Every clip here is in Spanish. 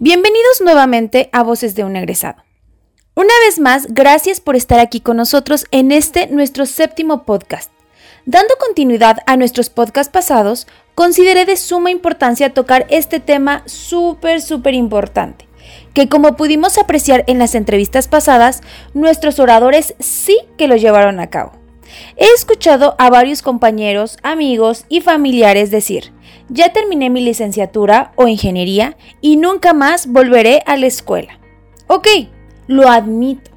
Bienvenidos nuevamente a Voces de un egresado. Una vez más, gracias por estar aquí con nosotros en este nuestro séptimo podcast. Dando continuidad a nuestros podcasts pasados, consideré de suma importancia tocar este tema súper, súper importante, que como pudimos apreciar en las entrevistas pasadas, nuestros oradores sí que lo llevaron a cabo. He escuchado a varios compañeros, amigos y familiares decir, ya terminé mi licenciatura o ingeniería y nunca más volveré a la escuela. Ok, lo admito.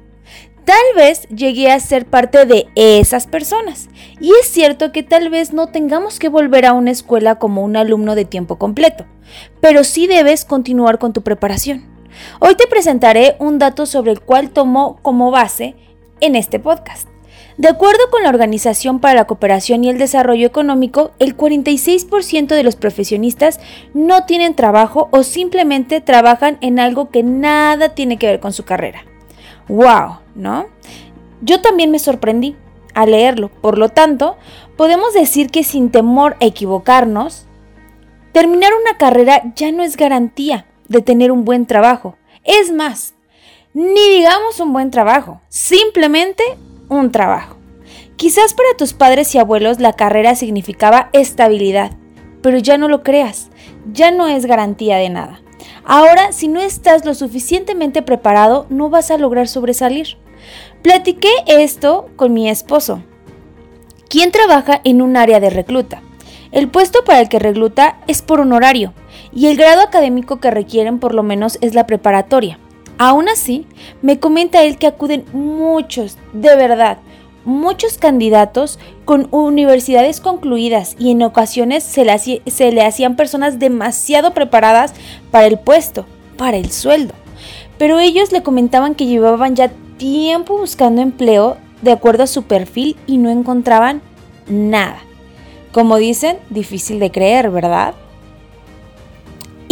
Tal vez llegué a ser parte de esas personas. Y es cierto que tal vez no tengamos que volver a una escuela como un alumno de tiempo completo, pero sí debes continuar con tu preparación. Hoy te presentaré un dato sobre el cual tomo como base en este podcast. De acuerdo con la Organización para la Cooperación y el Desarrollo Económico, el 46% de los profesionistas no tienen trabajo o simplemente trabajan en algo que nada tiene que ver con su carrera. ¡Wow! ¿No? Yo también me sorprendí al leerlo. Por lo tanto, podemos decir que sin temor a equivocarnos, terminar una carrera ya no es garantía de tener un buen trabajo. Es más, ni digamos un buen trabajo, simplemente un trabajo. Quizás para tus padres y abuelos la carrera significaba estabilidad, pero ya no lo creas, ya no es garantía de nada. Ahora, si no estás lo suficientemente preparado, no vas a lograr sobresalir. Platiqué esto con mi esposo, quien trabaja en un área de recluta. El puesto para el que recluta es por honorario y el grado académico que requieren por lo menos es la preparatoria. Aún así, me comenta él que acuden muchos, de verdad, muchos candidatos con universidades concluidas y en ocasiones se le, se le, hacían personas demasiado preparadas para el puesto, para el sueldo. Pero ellos le comentaban que llevaban ya tiempo buscando empleo de acuerdo a su perfil y no encontraban nada. Como dicen, difícil de creer, ¿verdad?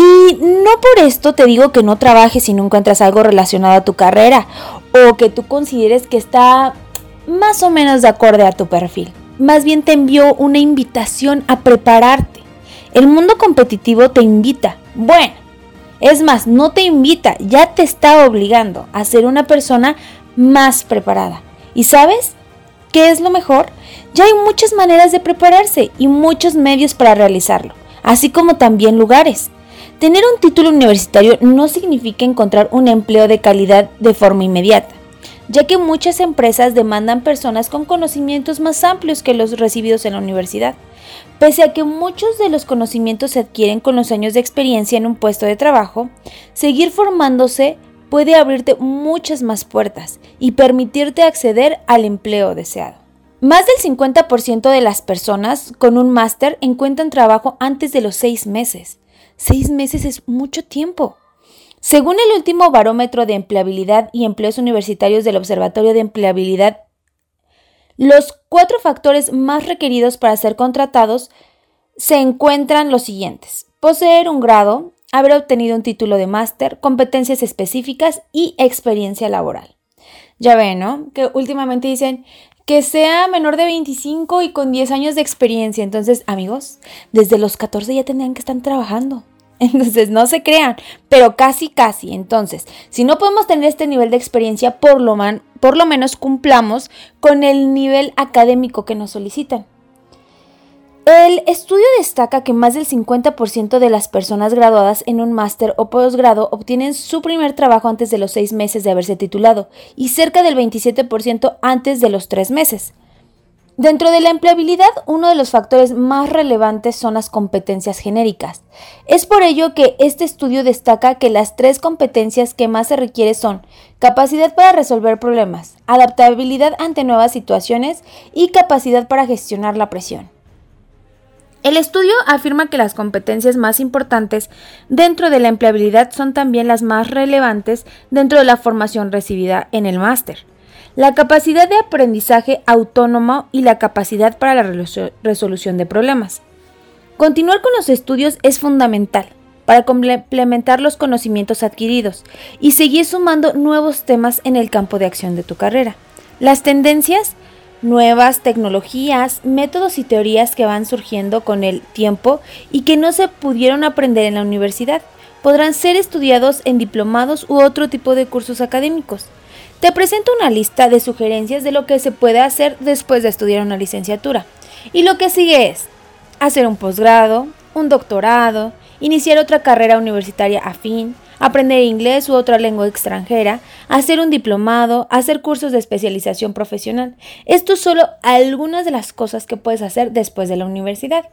Y no por esto te digo que no trabajes si no encuentras algo relacionado a tu carrera o que tú consideres que está más o menos de acorde a tu perfil. Más bien te envió una invitación a prepararte. El mundo competitivo te invita. Bueno, es más, no te invita, ya te está obligando a ser una persona más preparada. ¿Y sabes qué es lo mejor? Ya hay muchas maneras de prepararse y muchos medios para realizarlo, así como también lugares. Tener un título universitario no significa encontrar un empleo de calidad de forma inmediata, ya que muchas empresas demandan personas con conocimientos más amplios que los recibidos en la universidad. Pese a que muchos de los conocimientos se adquieren con los años de experiencia en un puesto de trabajo, seguir formándose puede abrirte muchas más puertas y permitirte acceder al empleo deseado. Más del 50% de las personas con un máster encuentran trabajo antes de los seis meses. Seis meses es mucho tiempo. Según el último barómetro de empleabilidad y empleos universitarios del Observatorio de Empleabilidad, los cuatro factores más requeridos para ser contratados se encuentran los siguientes. Poseer un grado, haber obtenido un título de máster, competencias específicas y experiencia laboral. Ya ven, ¿no? Que últimamente dicen que sea menor de 25 y con 10 años de experiencia. Entonces, amigos, desde los 14 ya tendrían que estar trabajando. Entonces, no se crean, pero casi, casi. Entonces, si no podemos tener este nivel de experiencia, por lo, por lo menos cumplamos con el nivel académico que nos solicitan. El estudio destaca que más del 50% de las personas graduadas en un máster o posgrado obtienen su primer trabajo antes de los seis meses de haberse titulado y cerca del 27% antes de los tres meses. Dentro de la empleabilidad, uno de los factores más relevantes son las competencias genéricas. Es por ello que este estudio destaca que las tres competencias que más se requiere son capacidad para resolver problemas, adaptabilidad ante nuevas situaciones y capacidad para gestionar la presión. El estudio afirma que las competencias más importantes dentro de la empleabilidad son también las más relevantes dentro de la formación recibida en el máster la capacidad de aprendizaje autónomo y la capacidad para la resolución de problemas. Continuar con los estudios es fundamental para complementar los conocimientos adquiridos y seguir sumando nuevos temas en el campo de acción de tu carrera. Las tendencias, nuevas tecnologías, métodos y teorías que van surgiendo con el tiempo y que no se pudieron aprender en la universidad, podrán ser estudiados en diplomados u otro tipo de cursos académicos. Te presento una lista de sugerencias de lo que se puede hacer después de estudiar una licenciatura. Y lo que sigue es hacer un posgrado, un doctorado, iniciar otra carrera universitaria afín, aprender inglés u otra lengua extranjera, hacer un diplomado, hacer cursos de especialización profesional. Esto es solo algunas de las cosas que puedes hacer después de la universidad.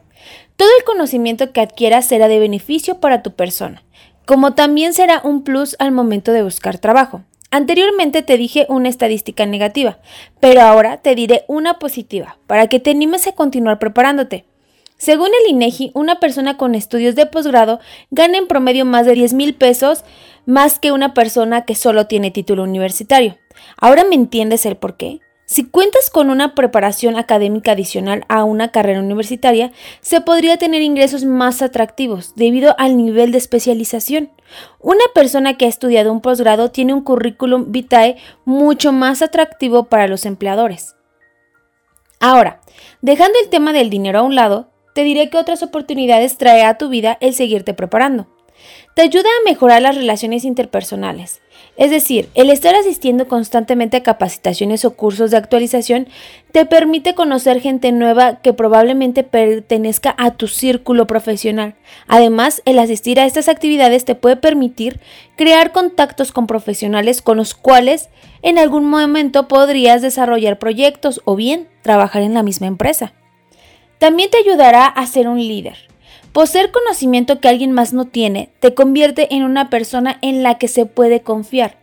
Todo el conocimiento que adquieras será de beneficio para tu persona, como también será un plus al momento de buscar trabajo. Anteriormente te dije una estadística negativa, pero ahora te diré una positiva, para que te animes a continuar preparándote. Según el INEGI, una persona con estudios de posgrado gana en promedio más de 10 mil pesos más que una persona que solo tiene título universitario. ¿Ahora me entiendes el por qué? Si cuentas con una preparación académica adicional a una carrera universitaria, se podría tener ingresos más atractivos debido al nivel de especialización. Una persona que ha estudiado un posgrado tiene un currículum vitae mucho más atractivo para los empleadores. Ahora, dejando el tema del dinero a un lado, te diré que otras oportunidades trae a tu vida el seguirte preparando. Te ayuda a mejorar las relaciones interpersonales. Es decir, el estar asistiendo constantemente a capacitaciones o cursos de actualización te permite conocer gente nueva que probablemente pertenezca a tu círculo profesional. Además, el asistir a estas actividades te puede permitir crear contactos con profesionales con los cuales en algún momento podrías desarrollar proyectos o bien trabajar en la misma empresa. También te ayudará a ser un líder. Poseer conocimiento que alguien más no tiene te convierte en una persona en la que se puede confiar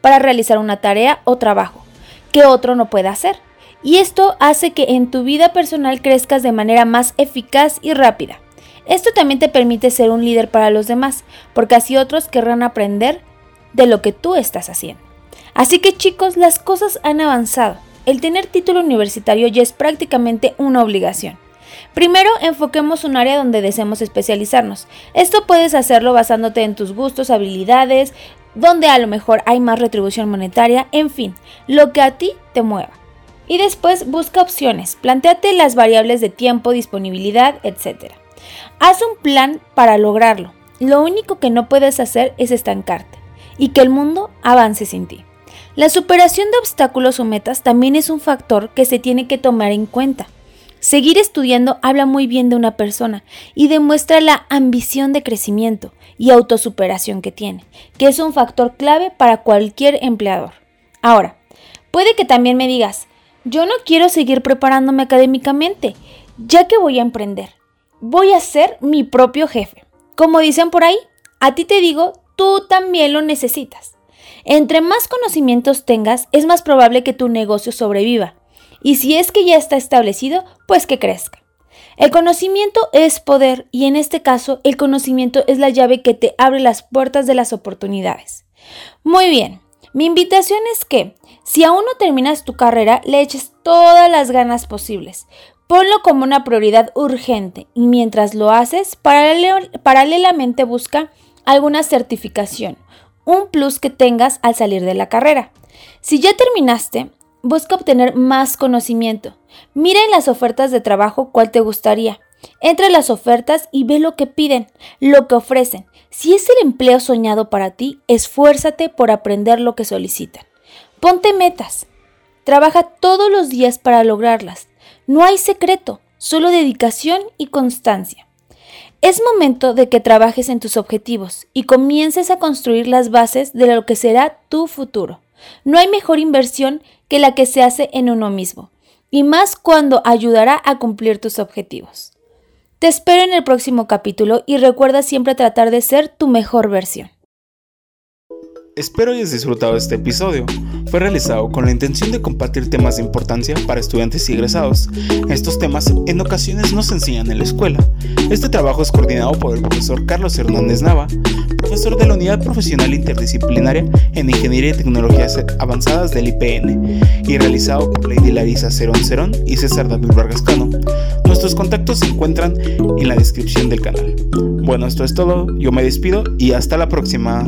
para realizar una tarea o trabajo que otro no puede hacer. Y esto hace que en tu vida personal crezcas de manera más eficaz y rápida. Esto también te permite ser un líder para los demás, porque así otros querrán aprender de lo que tú estás haciendo. Así que chicos, las cosas han avanzado. El tener título universitario ya es prácticamente una obligación. Primero, enfoquemos un área donde deseemos especializarnos. Esto puedes hacerlo basándote en tus gustos, habilidades, donde a lo mejor hay más retribución monetaria, en fin, lo que a ti te mueva. Y después busca opciones, planteate las variables de tiempo, disponibilidad, etc. Haz un plan para lograrlo. Lo único que no puedes hacer es estancarte y que el mundo avance sin ti. La superación de obstáculos o metas también es un factor que se tiene que tomar en cuenta. Seguir estudiando habla muy bien de una persona y demuestra la ambición de crecimiento y autosuperación que tiene, que es un factor clave para cualquier empleador. Ahora, puede que también me digas, yo no quiero seguir preparándome académicamente, ya que voy a emprender. Voy a ser mi propio jefe. Como dicen por ahí, a ti te digo, tú también lo necesitas. Entre más conocimientos tengas, es más probable que tu negocio sobreviva y si es que ya está establecido, pues que crezca. El conocimiento es poder y en este caso el conocimiento es la llave que te abre las puertas de las oportunidades. Muy bien, mi invitación es que si aún no terminas tu carrera, le eches todas las ganas posibles. Ponlo como una prioridad urgente y mientras lo haces, paralelamente busca alguna certificación, un plus que tengas al salir de la carrera. Si ya terminaste, Busca obtener más conocimiento. Mira en las ofertas de trabajo cuál te gustaría. Entra en las ofertas y ve lo que piden, lo que ofrecen. Si es el empleo soñado para ti, esfuérzate por aprender lo que solicitan. Ponte metas. Trabaja todos los días para lograrlas. No hay secreto, solo dedicación y constancia. Es momento de que trabajes en tus objetivos y comiences a construir las bases de lo que será tu futuro. No hay mejor inversión que la que se hace en uno mismo, y más cuando ayudará a cumplir tus objetivos. Te espero en el próximo capítulo y recuerda siempre tratar de ser tu mejor versión. Espero hayas disfrutado este episodio. Fue realizado con la intención de compartir temas de importancia para estudiantes y egresados. Estos temas en ocasiones no se enseñan en la escuela. Este trabajo es coordinado por el profesor Carlos Hernández Nava, profesor de la Unidad Profesional Interdisciplinaria en Ingeniería y Tecnologías Avanzadas del IPN, y realizado por Lady Larisa Cerón Cerón y César David Vargas Cano. Nuestros contactos se encuentran en la descripción del canal. Bueno, esto es todo, yo me despido y hasta la próxima.